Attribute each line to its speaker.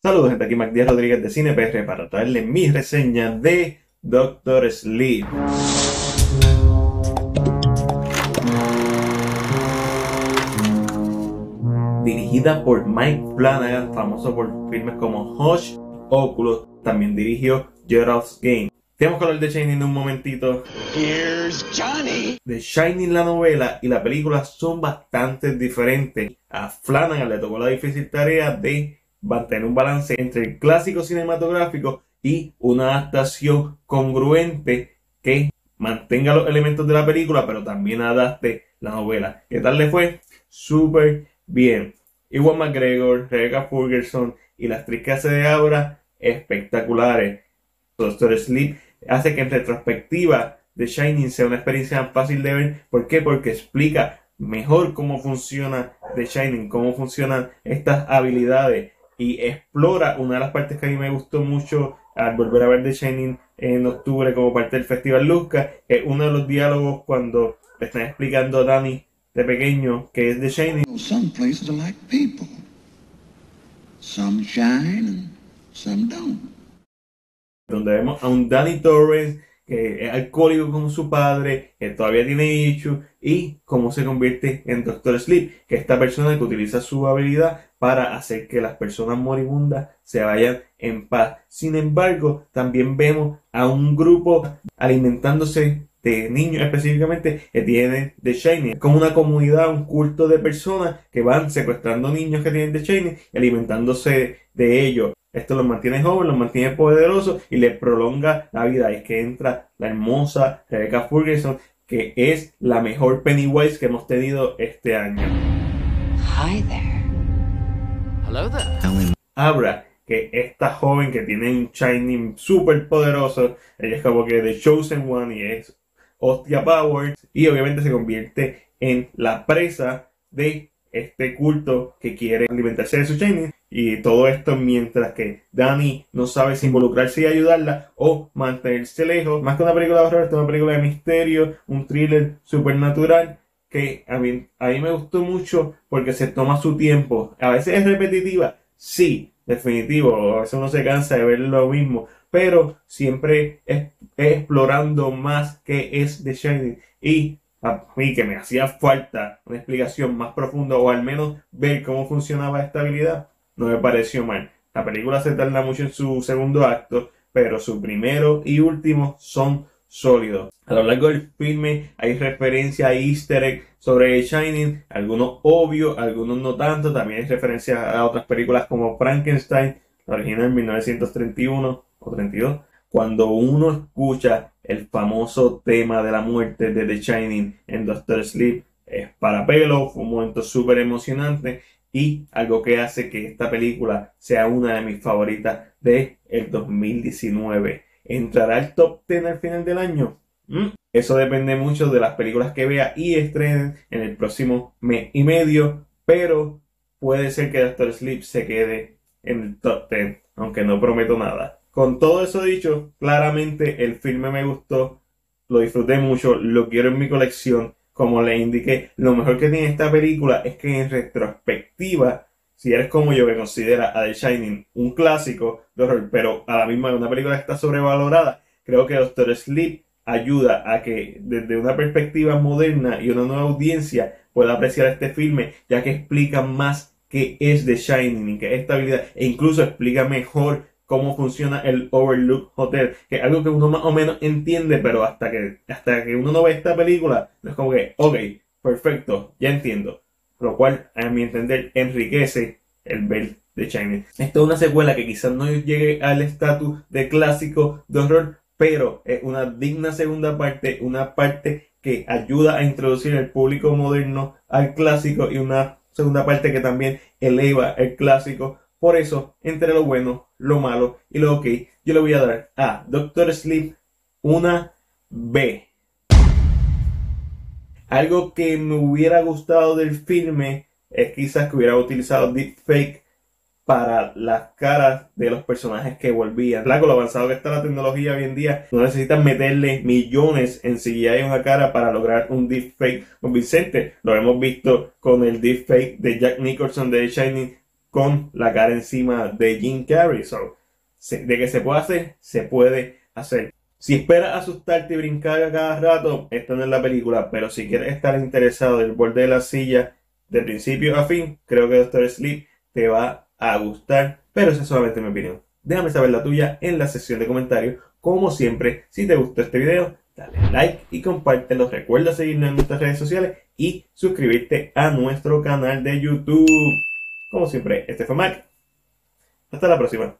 Speaker 1: Saludos, gente, aquí Mac Díaz Rodríguez de CinePR para traerle mi reseña de Doctor Sleep. Dirigida por Mike Flanagan, famoso por filmes como Hush, Oculus, también dirigió Gerald's Game. Tenemos que hablar de Shining en un momentito.
Speaker 2: Here's Johnny.
Speaker 1: The Shining, la novela y la película son bastante diferentes. A Flanagan le tocó la difícil tarea de mantener un balance entre el clásico cinematográfico y una adaptación congruente que mantenga los elementos de la película, pero también adapte la novela. ¿Qué tal le fue? Súper bien. Iwan McGregor, Rebecca Ferguson y las actriz que hace de Aura, espectaculares. Doctor Sleep hace que en retrospectiva The Shining sea una experiencia fácil de ver. ¿Por qué? Porque explica mejor cómo funciona The Shining, cómo funcionan estas habilidades y explora una de las partes que a mí me gustó mucho al volver a ver The Shining en octubre como parte del Festival Luzca, es uno de los diálogos cuando le están explicando a Danny de pequeño que es The Shining.
Speaker 2: Some places are like people. Some shine and some don't.
Speaker 1: donde vemos a un Danny Torrance que es alcohólico como su padre, que todavía tiene issues, y cómo se convierte en Doctor Sleep, que es esta persona que utiliza su habilidad para hacer que las personas moribundas se vayan en paz. Sin embargo, también vemos a un grupo alimentándose de niños específicamente que tienen The Shining. como una comunidad, un culto de personas que van secuestrando niños que tienen The Shining y alimentándose de ellos. Esto los mantiene jóvenes, los mantiene poderosos y les prolonga la vida. Y es que entra la hermosa Rebecca Ferguson, que es la mejor Pennywise que hemos tenido este año.
Speaker 3: Hi there. Hello there.
Speaker 1: Abra, que esta joven que tiene un Shining súper poderoso, ella es como que The Chosen One y es Hostia Power, y obviamente se convierte en la presa de este culto que quiere alimentarse de su Shining y todo esto mientras que Danny no sabe si involucrarse y ayudarla o mantenerse lejos. Más que una película de horror, es una película de misterio, un thriller supernatural que a mí, a mí me gustó mucho porque se toma su tiempo. A veces es repetitiva, sí, definitivo. A veces uno se cansa de ver lo mismo, pero siempre es, explorando más que es The Shining. Y a mí que me hacía falta una explicación más profunda o al menos ver cómo funcionaba esta habilidad no me pareció mal. La película se tarda mucho en su segundo acto, pero su primero y último son sólidos. A lo largo del filme hay referencia a easter egg sobre Shining, algunos obvios, algunos no tanto, también hay referencia a otras películas como Frankenstein, la original en 1931 o 32. Cuando uno escucha el famoso tema de la muerte de The Shining en Doctor Sleep, es para pelo, fue un momento súper emocionante y algo que hace que esta película sea una de mis favoritas de el 2019. ¿Entrará al top 10 al final del año? Mm, eso depende mucho de las películas que vea y estrenen en el próximo mes y medio, pero puede ser que Doctor Sleep se quede en el top 10, aunque no prometo nada. Con todo eso dicho, claramente el filme me gustó, lo disfruté mucho, lo quiero en mi colección. Como le indiqué, lo mejor que tiene esta película es que en retrospectiva, si eres como yo que considera a The Shining un clásico de horror, pero a la misma una película que está sobrevalorada, creo que Doctor Sleep ayuda a que desde una perspectiva moderna y una nueva audiencia pueda apreciar este filme, ya que explica más qué es The Shining y qué es esta habilidad, e incluso explica mejor cómo funciona el Overlook Hotel, que es algo que uno más o menos entiende, pero hasta que, hasta que uno no ve esta película, es como que, ok, perfecto, ya entiendo. Lo cual, a mi entender, enriquece el ver de Shining. Esta es una secuela que quizás no llegue al estatus de clásico de horror, pero es una digna segunda parte, una parte que ayuda a introducir el público moderno al clásico y una segunda parte que también eleva el clásico por eso, entre lo bueno, lo malo y lo ok, yo le voy a dar a Doctor Sleep una B. Algo que me hubiera gustado del filme es quizás que hubiera utilizado deepfake para las caras de los personajes que volvían. Claro, lo avanzado que está la tecnología hoy en día, no necesitan meterle millones en CGI a una cara para lograr un deepfake convincente. Lo hemos visto con el deepfake de Jack Nicholson de The Shining con la cara encima de Jim Carrey. de que se puede hacer, se puede hacer. Si esperas asustarte y brincar cada rato, esta no es la película, pero si quieres estar interesado del borde de la silla de principio a fin, creo que Doctor Sleep te va a gustar, pero esa es solamente mi opinión. Déjame saber la tuya en la sección de comentarios. Como siempre, si te gustó este video, dale like y compártelo. Recuerda seguirnos en nuestras redes sociales y suscribirte a nuestro canal de YouTube. Como siempre, este fue Mac. Hasta la próxima.